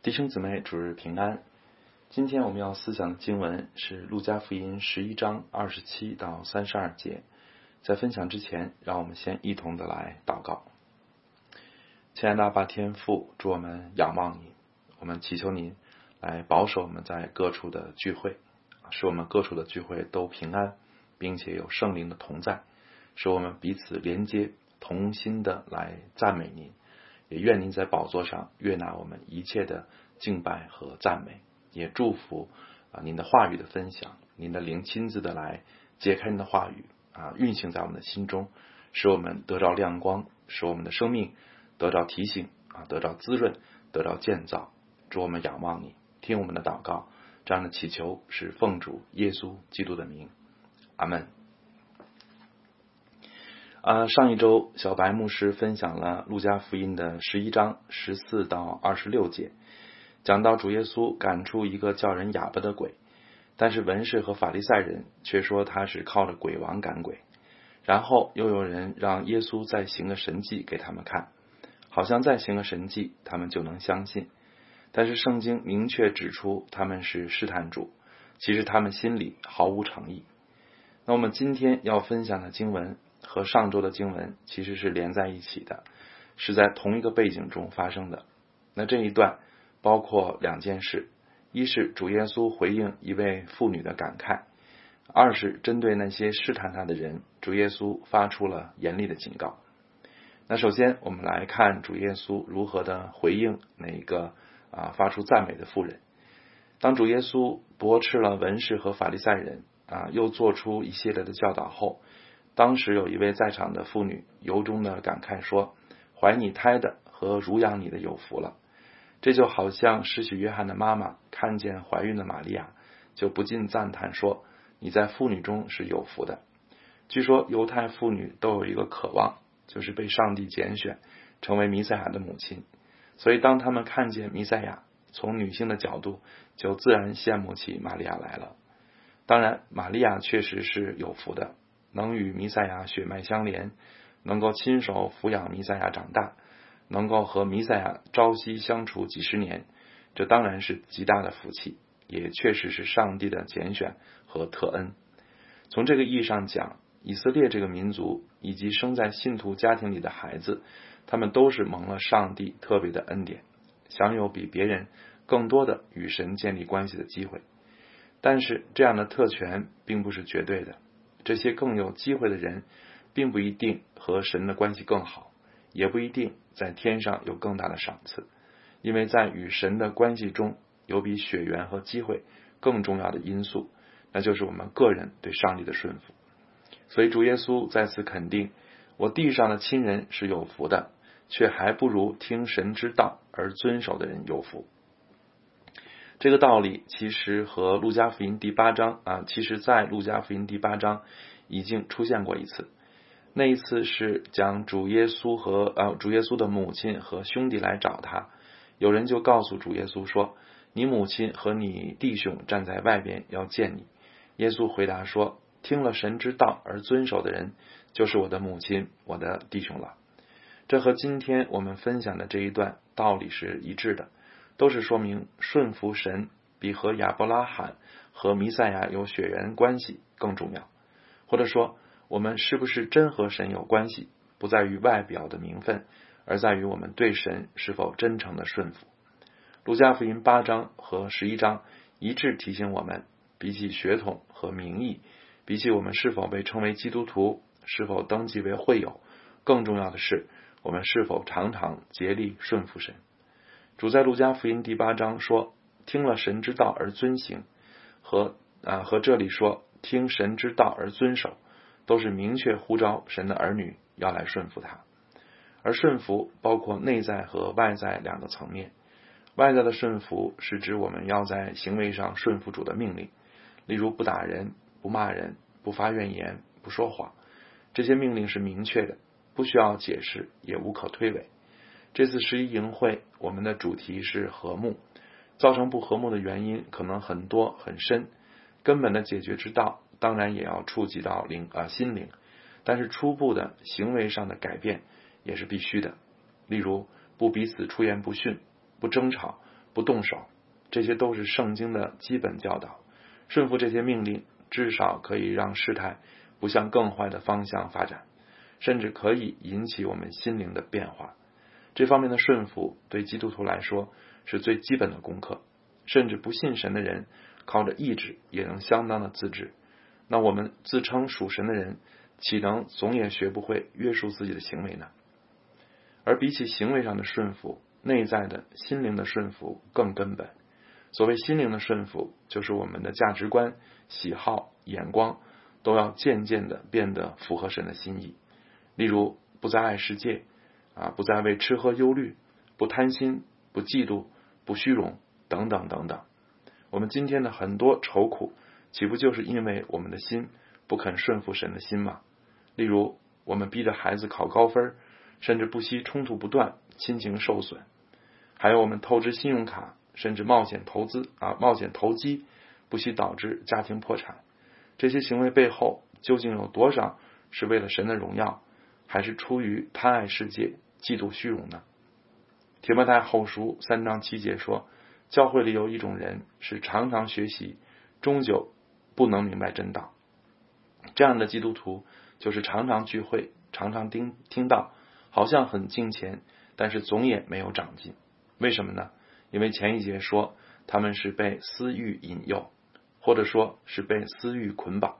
弟兄姊妹，主日平安。今天我们要思想的经文是《路加福音》十一章二十七到三十二节。在分享之前，让我们先一同的来祷告。亲爱的阿爸天父，祝我们仰望你，我们祈求您来保守我们在各处的聚会，使我们各处的聚会都平安，并且有圣灵的同在，使我们彼此连接，同心的来赞美您。也愿您在宝座上悦纳我们一切的敬拜和赞美，也祝福啊您的话语的分享，您的灵亲自的来解开您的话语啊运行在我们的心中，使我们得着亮光，使我们的生命得着提醒啊得着滋润，得着建造。祝我们仰望你，听我们的祷告，这样的祈求是奉主耶稣基督的名，阿门。啊，上一周小白牧师分享了路加福音的十一章十四到二十六节，讲到主耶稣赶出一个叫人哑巴的鬼，但是文士和法利赛人却说他是靠着鬼王赶鬼。然后又有人让耶稣再行个神迹给他们看，好像再行个神迹，他们就能相信。但是圣经明确指出他们是试探主，其实他们心里毫无诚意。那我们今天要分享的经文。和上周的经文其实是连在一起的，是在同一个背景中发生的。那这一段包括两件事：一是主耶稣回应一位妇女的感慨；二是针对那些试探他的人，主耶稣发出了严厉的警告。那首先，我们来看主耶稣如何的回应那个啊发出赞美的妇人。当主耶稣驳斥了文士和法利赛人啊，又做出一系列的教导后。当时有一位在场的妇女由衷的感慨说：“怀你胎的和乳养你的有福了。”这就好像失去约翰的妈妈看见怀孕的玛利亚，就不禁赞叹说：“你在妇女中是有福的。”据说犹太妇女都有一个渴望，就是被上帝拣选成为弥赛亚的母亲。所以当他们看见弥赛亚，从女性的角度就自然羡慕起玛利亚来了。当然，玛利亚确实是有福的。能与弥赛亚血脉相连，能够亲手抚养弥赛亚长大，能够和弥赛亚朝夕相处几十年，这当然是极大的福气，也确实是上帝的拣选和特恩。从这个意义上讲，以色列这个民族以及生在信徒家庭里的孩子，他们都是蒙了上帝特别的恩典，享有比别人更多的与神建立关系的机会。但是，这样的特权并不是绝对的。这些更有机会的人，并不一定和神的关系更好，也不一定在天上有更大的赏赐，因为在与神的关系中有比血缘和机会更重要的因素，那就是我们个人对上帝的顺服。所以主耶稣再次肯定，我地上的亲人是有福的，却还不如听神之道而遵守的人有福。这个道理其实和路加福音第八章啊，其实在路加福音第八章已经出现过一次。那一次是讲主耶稣和呃主耶稣的母亲和兄弟来找他，有人就告诉主耶稣说：“你母亲和你弟兄站在外边要见你。”耶稣回答说：“听了神之道而遵守的人，就是我的母亲、我的弟兄了。”这和今天我们分享的这一段道理是一致的。都是说明顺服神比和亚伯拉罕和弥赛亚有血缘关系更重要，或者说我们是不是真和神有关系，不在于外表的名分，而在于我们对神是否真诚的顺服。路加福音八章和十一章一致提醒我们，比起血统和名义，比起我们是否被称为基督徒，是否登记为会友，更重要的是我们是否常常竭力顺服神。主在路加福音第八章说：“听了神之道而遵行，和啊和这里说听神之道而遵守，都是明确呼召神的儿女要来顺服他。而顺服包括内在和外在两个层面。外在的顺服是指我们要在行为上顺服主的命令，例如不打人、不骂人、不发怨言、不说谎，这些命令是明确的，不需要解释，也无可推诿。”这次十一营会，我们的主题是和睦。造成不和睦的原因可能很多很深，根本的解决之道当然也要触及到灵啊心灵。但是初步的行为上的改变也是必须的。例如，不彼此出言不逊，不争吵，不动手，这些都是圣经的基本教导。顺服这些命令，至少可以让事态不向更坏的方向发展，甚至可以引起我们心灵的变化。这方面的顺服对基督徒来说是最基本的功课。甚至不信神的人，靠着意志也能相当的自制。那我们自称属神的人，岂能总也学不会约束自己的行为呢？而比起行为上的顺服，内在的心灵的顺服更根本。所谓心灵的顺服，就是我们的价值观、喜好、眼光都要渐渐的变得符合神的心意。例如，不再爱世界，啊，不再为吃喝忧虑，不贪心，不嫉妒，不虚荣，等等等等。我们今天的很多愁苦，岂不就是因为我们的心不肯顺服神的心吗？例如，我们逼着孩子考高分，甚至不惜冲突不断，亲情受损；还有我们透支信用卡。甚至冒险投资啊，冒险投机，不惜导致家庭破产。这些行为背后究竟有多少是为了神的荣耀，还是出于贪爱世界、嫉妒虚荣呢？提摩太后书三章七节说，教会里有一种人是常常学习，终究不能明白真道。这样的基督徒就是常常聚会，常常听听到，好像很敬虔，但是总也没有长进。为什么呢？因为前一节说他们是被私欲引诱，或者说是被私欲捆绑，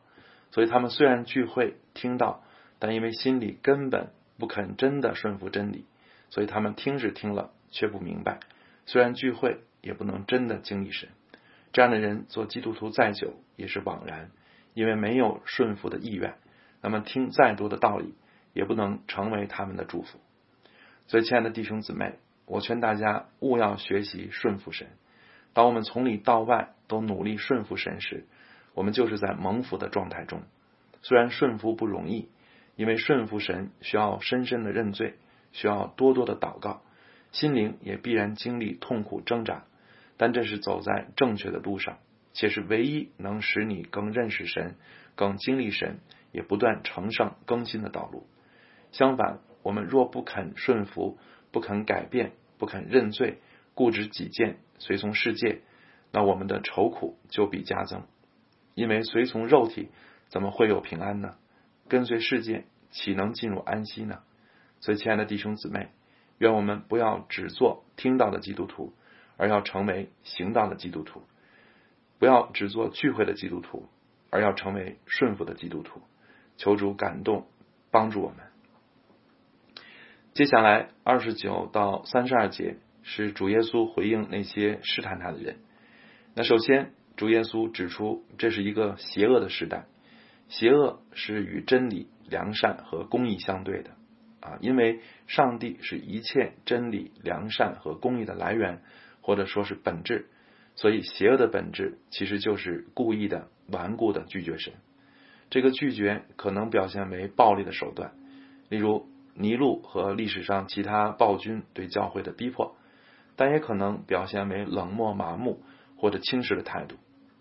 所以他们虽然聚会听到，但因为心里根本不肯真的顺服真理，所以他们听是听了，却不明白。虽然聚会，也不能真的经历神。这样的人做基督徒再久也是枉然，因为没有顺服的意愿。那么听再多的道理，也不能成为他们的祝福。所以，亲爱的弟兄姊妹。我劝大家勿要学习顺服神。当我们从里到外都努力顺服神时，我们就是在蒙福的状态中。虽然顺服不容易，因为顺服神需要深深的认罪，需要多多的祷告，心灵也必然经历痛苦挣扎。但这是走在正确的路上，且是唯一能使你更认识神、更经历神、也不断成圣更新的道路。相反，我们若不肯顺服，不肯改变，不肯认罪，固执己见，随从世界，那我们的愁苦就必加增。因为随从肉体，怎么会有平安呢？跟随世界，岂能进入安息呢？所以，亲爱的弟兄姊妹，愿我们不要只做听到的基督徒，而要成为行道的基督徒；不要只做聚会的基督徒，而要成为顺服的基督徒。求主感动，帮助我们。接下来二十九到三十二节是主耶稣回应那些试探他的人。那首先，主耶稣指出这是一个邪恶的时代，邪恶是与真理、良善和公义相对的啊，因为上帝是一切真理、良善和公义的来源，或者说是本质，所以邪恶的本质其实就是故意的、顽固的拒绝神。这个拒绝可能表现为暴力的手段，例如。尼禄和历史上其他暴君对教会的逼迫，但也可能表现为冷漠、麻木或者轻视的态度。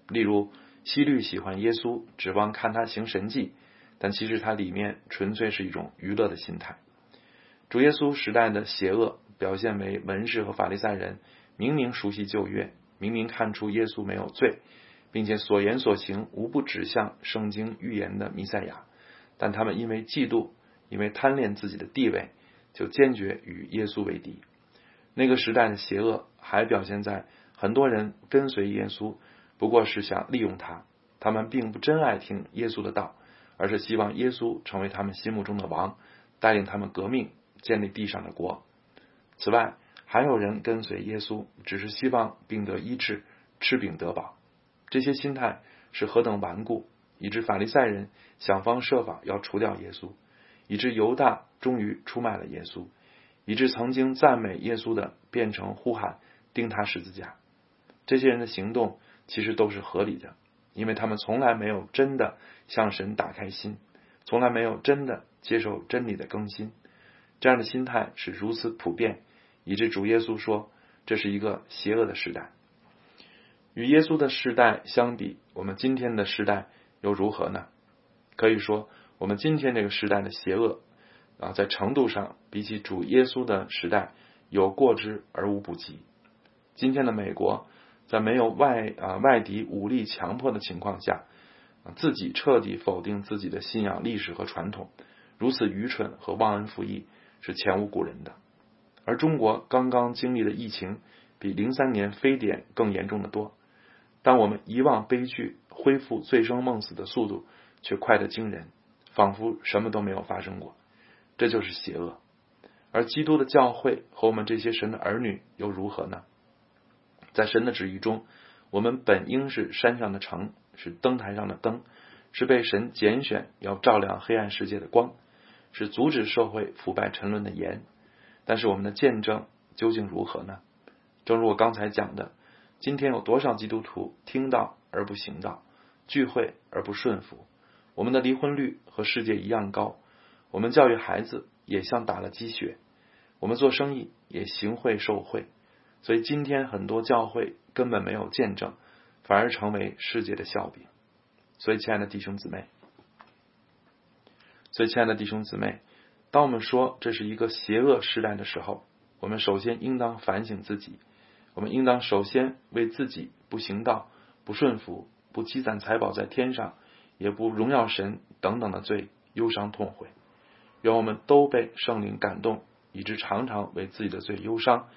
例如，希律喜欢耶稣，指望看他行神迹，但其实他里面纯粹是一种娱乐的心态。主耶稣时代的邪恶表现为文士和法利赛人明明熟悉旧约，明明看出耶稣没有罪，并且所言所行无不指向圣经预言的弥赛亚，但他们因为嫉妒。因为贪恋自己的地位，就坚决与耶稣为敌。那个时代的邪恶还表现在很多人跟随耶稣，不过是想利用他。他们并不真爱听耶稣的道，而是希望耶稣成为他们心目中的王，带领他们革命，建立地上的国。此外，还有人跟随耶稣，只是希望病得医治，吃饼得饱。这些心态是何等顽固，以致法利赛人想方设法要除掉耶稣。以致犹大终于出卖了耶稣，以致曾经赞美耶稣的变成呼喊钉他十字架。这些人的行动其实都是合理的，因为他们从来没有真的向神打开心，从来没有真的接受真理的更新。这样的心态是如此普遍，以致主耶稣说这是一个邪恶的时代。与耶稣的时代相比，我们今天的时代又如何呢？可以说。我们今天这个时代的邪恶啊，在程度上比起主耶稣的时代有过之而无不及。今天的美国，在没有外啊外敌武力强迫的情况下，自己彻底否定自己的信仰历史和传统，如此愚蠢和忘恩负义是前无古人的。而中国刚刚经历的疫情，比零三年非典更严重的多。当我们遗忘悲剧，恢复醉生梦死的速度却快得惊人，仿佛什么都没有发生过。这就是邪恶。而基督的教会和我们这些神的儿女又如何呢？在神的旨意中，我们本应是山上的城，是灯台上的灯，是被神拣选要照亮黑暗世界的光，是阻止社会腐败沉沦的盐。但是我们的见证究竟如何呢？正如我刚才讲的，今天有多少基督徒听到而不行道，聚会而不顺服？我们的离婚率和世界一样高，我们教育孩子也像打了鸡血，我们做生意也行贿受贿，所以今天很多教会根本没有见证，反而成为世界的笑柄。所以，亲爱的弟兄姊妹，所以亲爱的弟兄姊妹，当我们说这是一个邪恶时代的时候，我们首先应当反省自己。我们应当首先为自己不行道、不顺服、不积攒财宝在天上，也不荣耀神等等的罪忧伤痛悔。愿我们都被圣灵感动，以致常常为自己的罪忧伤，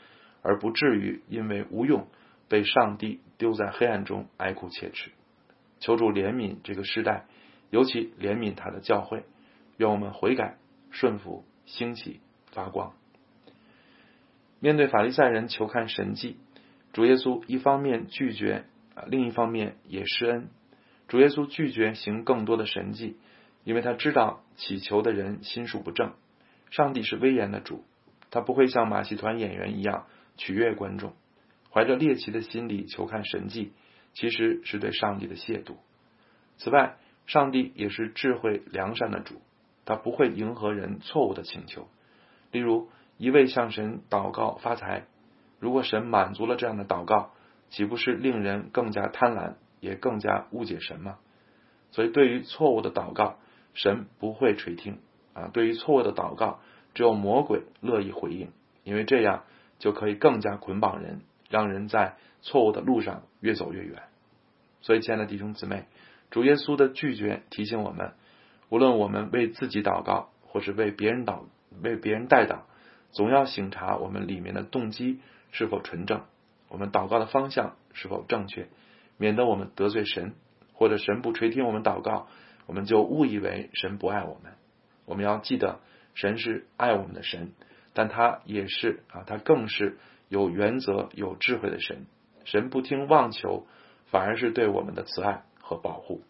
而不至于因为无用被上帝丢在黑暗中哀哭切齿。求主怜悯这个时代，尤其怜悯他的教会。愿我们悔改、顺服、兴起、发光。面对法利赛人求看神迹。主耶稣一方面拒绝啊，另一方面也施恩。主耶稣拒绝行更多的神迹，因为他知道祈求的人心术不正。上帝是威严的主，他不会像马戏团演员一样取悦观众。怀着猎奇的心理求看神迹，其实是对上帝的亵渎。此外，上帝也是智慧良善的主，他不会迎合人错误的请求。例如，一味向神祷告发财。如果神满足了这样的祷告，岂不是令人更加贪婪，也更加误解神吗？所以，对于错误的祷告，神不会垂听啊。对于错误的祷告，只有魔鬼乐意回应，因为这样就可以更加捆绑人，让人在错误的路上越走越远。所以，亲爱的弟兄姊妹，主耶稣的拒绝提醒我们：无论我们为自己祷告，或是为别人祷、为别人代祷，总要省察我们里面的动机。是否纯正？我们祷告的方向是否正确？免得我们得罪神，或者神不垂听我们祷告，我们就误以为神不爱我们。我们要记得，神是爱我们的神，但他也是啊，他更是有原则、有智慧的神。神不听妄求，反而是对我们的慈爱和保护。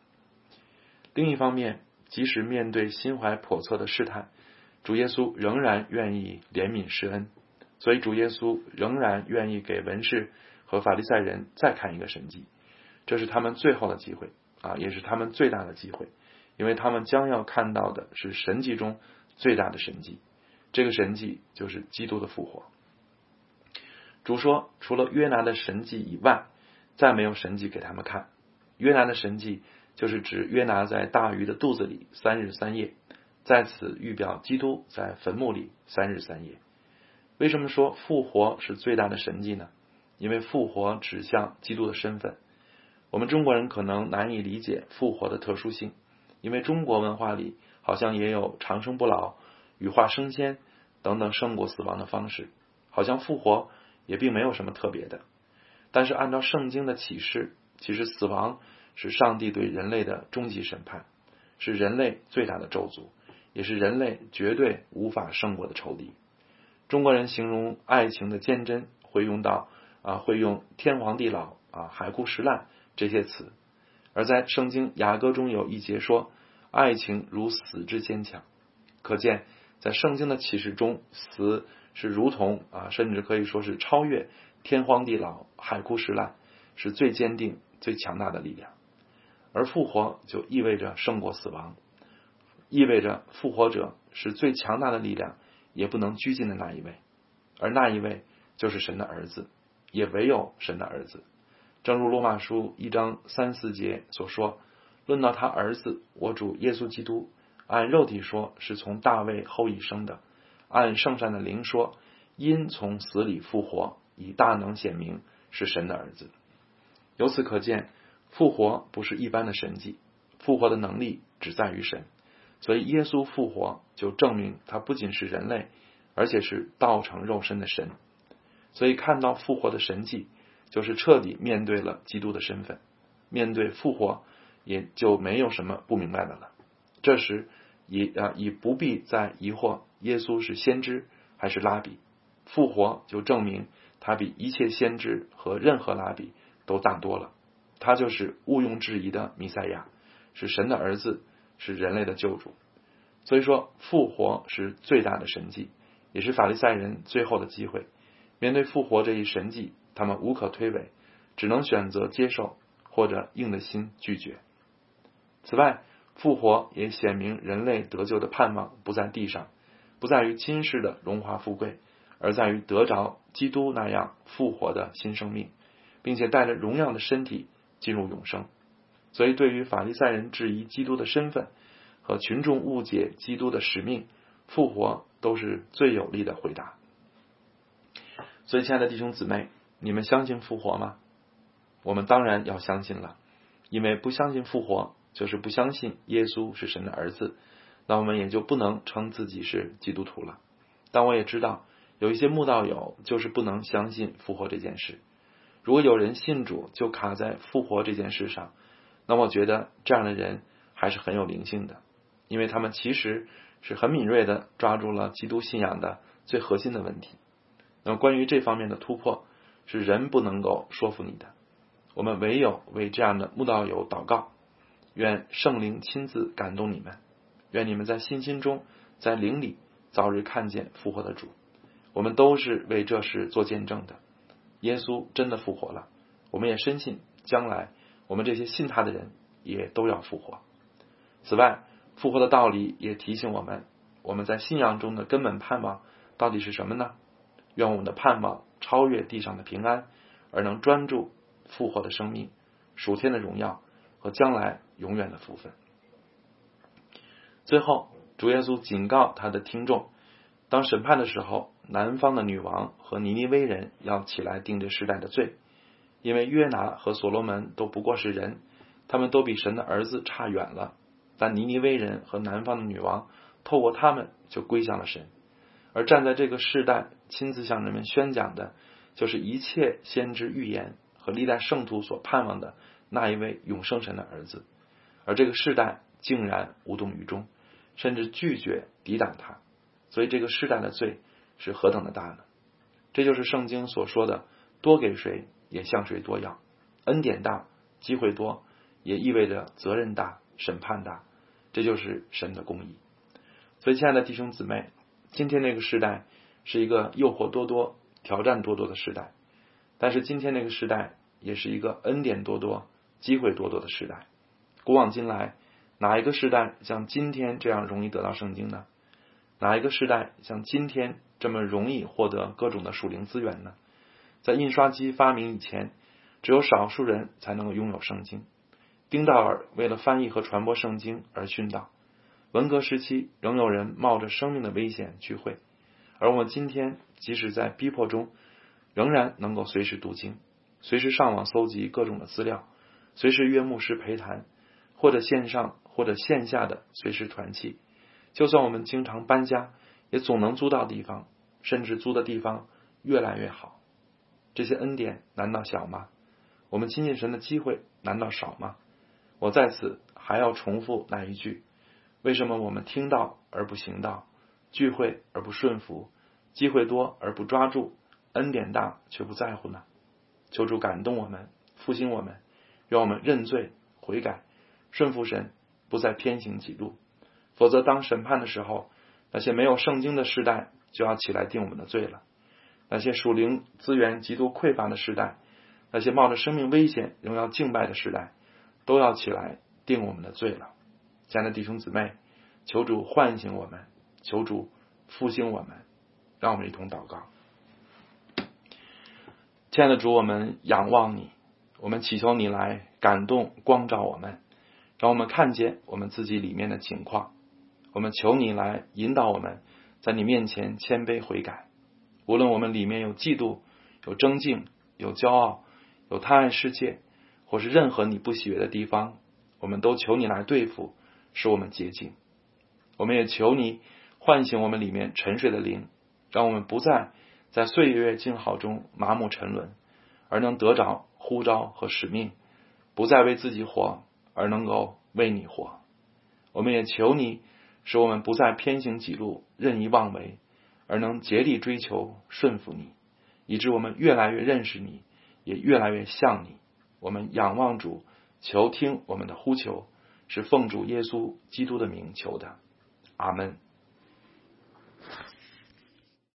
另一方面，即使面对心怀叵测的试探，主耶稣仍然愿意怜悯施恩。所以主耶稣仍然愿意给文士和法利赛人再看一个神迹，这是他们最后的机会啊，也是他们最大的机会，因为他们将要看到的是神迹中最大的神迹，这个神迹就是基督的复活。主说，除了约拿的神迹以外，再没有神迹给他们看。约拿的神迹就是指约拿在大鱼的肚子里三日三夜，在此预表基督在坟墓里三日三夜。为什么说复活是最大的神迹呢？因为复活指向基督的身份。我们中国人可能难以理解复活的特殊性，因为中国文化里好像也有长生不老、羽化升仙等等胜过死亡的方式，好像复活也并没有什么特别的。但是按照圣经的启示，其实死亡是上帝对人类的终极审判，是人类最大的咒诅，也是人类绝对无法胜过的仇敌。中国人形容爱情的坚贞，会用到啊，会用天荒地老啊，海枯石烂这些词。而在圣经雅歌中有一节说，爱情如死之坚强。可见，在圣经的启示中，死是如同啊，甚至可以说是超越天荒地老、海枯石烂，是最坚定、最强大的力量。而复活就意味着胜过死亡，意味着复活者是最强大的力量。也不能拘禁的那一位，而那一位就是神的儿子，也唯有神的儿子。正如罗马书一章三四节所说：“论到他儿子，我主耶稣基督，按肉体说是从大卫后裔生的；按圣善的灵说，因从死里复活，以大能显明是神的儿子。由此可见，复活不是一般的神迹，复活的能力只在于神。所以，耶稣复活就证明他不仅是人类，而且是道成肉身的神。所以，看到复活的神迹，就是彻底面对了基督的身份。面对复活，也就没有什么不明白的了。这时，以啊已不必再疑惑耶稣是先知还是拉比。复活就证明他比一切先知和任何拉比都大多了。他就是毋庸置疑的弥赛亚，是神的儿子。是人类的救主，所以说复活是最大的神迹，也是法利赛人最后的机会。面对复活这一神迹，他们无可推诿，只能选择接受或者硬着心拒绝。此外，复活也显明人类得救的盼望不在地上，不在于今世的荣华富贵，而在于得着基督那样复活的新生命，并且带着荣耀的身体进入永生。所以，对于法利赛人质疑基督的身份和群众误解基督的使命，复活都是最有力的回答。所以，亲爱的弟兄姊妹，你们相信复活吗？我们当然要相信了，因为不相信复活，就是不相信耶稣是神的儿子，那我们也就不能称自己是基督徒了。但我也知道，有一些慕道友就是不能相信复活这件事。如果有人信主，就卡在复活这件事上。那我觉得这样的人还是很有灵性的，因为他们其实是很敏锐的抓住了基督信仰的最核心的问题。那么关于这方面的突破，是人不能够说服你的。我们唯有为这样的慕道友祷告，愿圣灵亲自感动你们，愿你们在信心中，在灵里早日看见复活的主。我们都是为这事做见证的。耶稣真的复活了，我们也深信将来。我们这些信他的人也都要复活。此外，复活的道理也提醒我们，我们在信仰中的根本盼望到底是什么呢？愿我们的盼望超越地上的平安，而能专注复活的生命、属天的荣耀和将来永远的福分。最后，主耶稣警告他的听众：当审判的时候，南方的女王和尼尼微人要起来定这时代的罪。因为约拿和所罗门都不过是人，他们都比神的儿子差远了。但尼尼微人和南方的女王透过他们就归向了神，而站在这个世代亲自向人们宣讲的，就是一切先知预言和历代圣徒所盼望的那一位永生神的儿子。而这个世代竟然无动于衷，甚至拒绝抵挡他，所以这个世代的罪是何等的大呢？这就是圣经所说的：多给谁？也向谁多要，恩典大，机会多，也意味着责任大，审判大，这就是神的公义。所以，亲爱的弟兄姊妹，今天这个时代是一个诱惑多多、挑战多多的时代，但是今天这个时代也是一个恩典多多、机会多多的时代。古往今来，哪一个时代像今天这样容易得到圣经呢？哪一个时代像今天这么容易获得各种的属灵资源呢？在印刷机发明以前，只有少数人才能够拥有圣经。丁道尔为了翻译和传播圣经而殉道。文革时期，仍有人冒着生命的危险聚会。而我们今天，即使在逼迫中，仍然能够随时读经，随时上网搜集各种的资料，随时约牧师陪谈，或者线上或者线下的随时团契。就算我们经常搬家，也总能租到地方，甚至租的地方越来越好。这些恩典难道小吗？我们亲近神的机会难道少吗？我在此还要重复那一句：为什么我们听到而不行道，聚会而不顺服，机会多而不抓住，恩典大却不在乎呢？求主感动我们，复兴我们，让我们认罪悔改，顺服神，不再偏行己路。否则，当审判的时候，那些没有圣经的时代就要起来定我们的罪了。那些属灵资源极度匮乏的时代，那些冒着生命危险仍要敬拜的时代，都要起来定我们的罪了。亲爱的弟兄姊妹，求主唤醒我们，求主复兴我们，让我们一同祷告。亲爱的主，我们仰望你，我们祈求你来感动光照我们，让我们看见我们自己里面的情况。我们求你来引导我们，在你面前谦卑悔改。无论我们里面有嫉妒、有争竞、有骄傲、有贪爱世界，或是任何你不喜悦的地方，我们都求你来对付，使我们洁净。我们也求你唤醒我们里面沉睡的灵，让我们不再在岁月静好中麻木沉沦，而能得着呼召和使命，不再为自己活，而能够为你活。我们也求你使我们不再偏行己路、任意妄为，而能竭力追求顺服你，以致我们越来越认识你，也越来越像你。我们仰望主，求听我们的呼求，是奉主耶稣基督的名求的。阿门。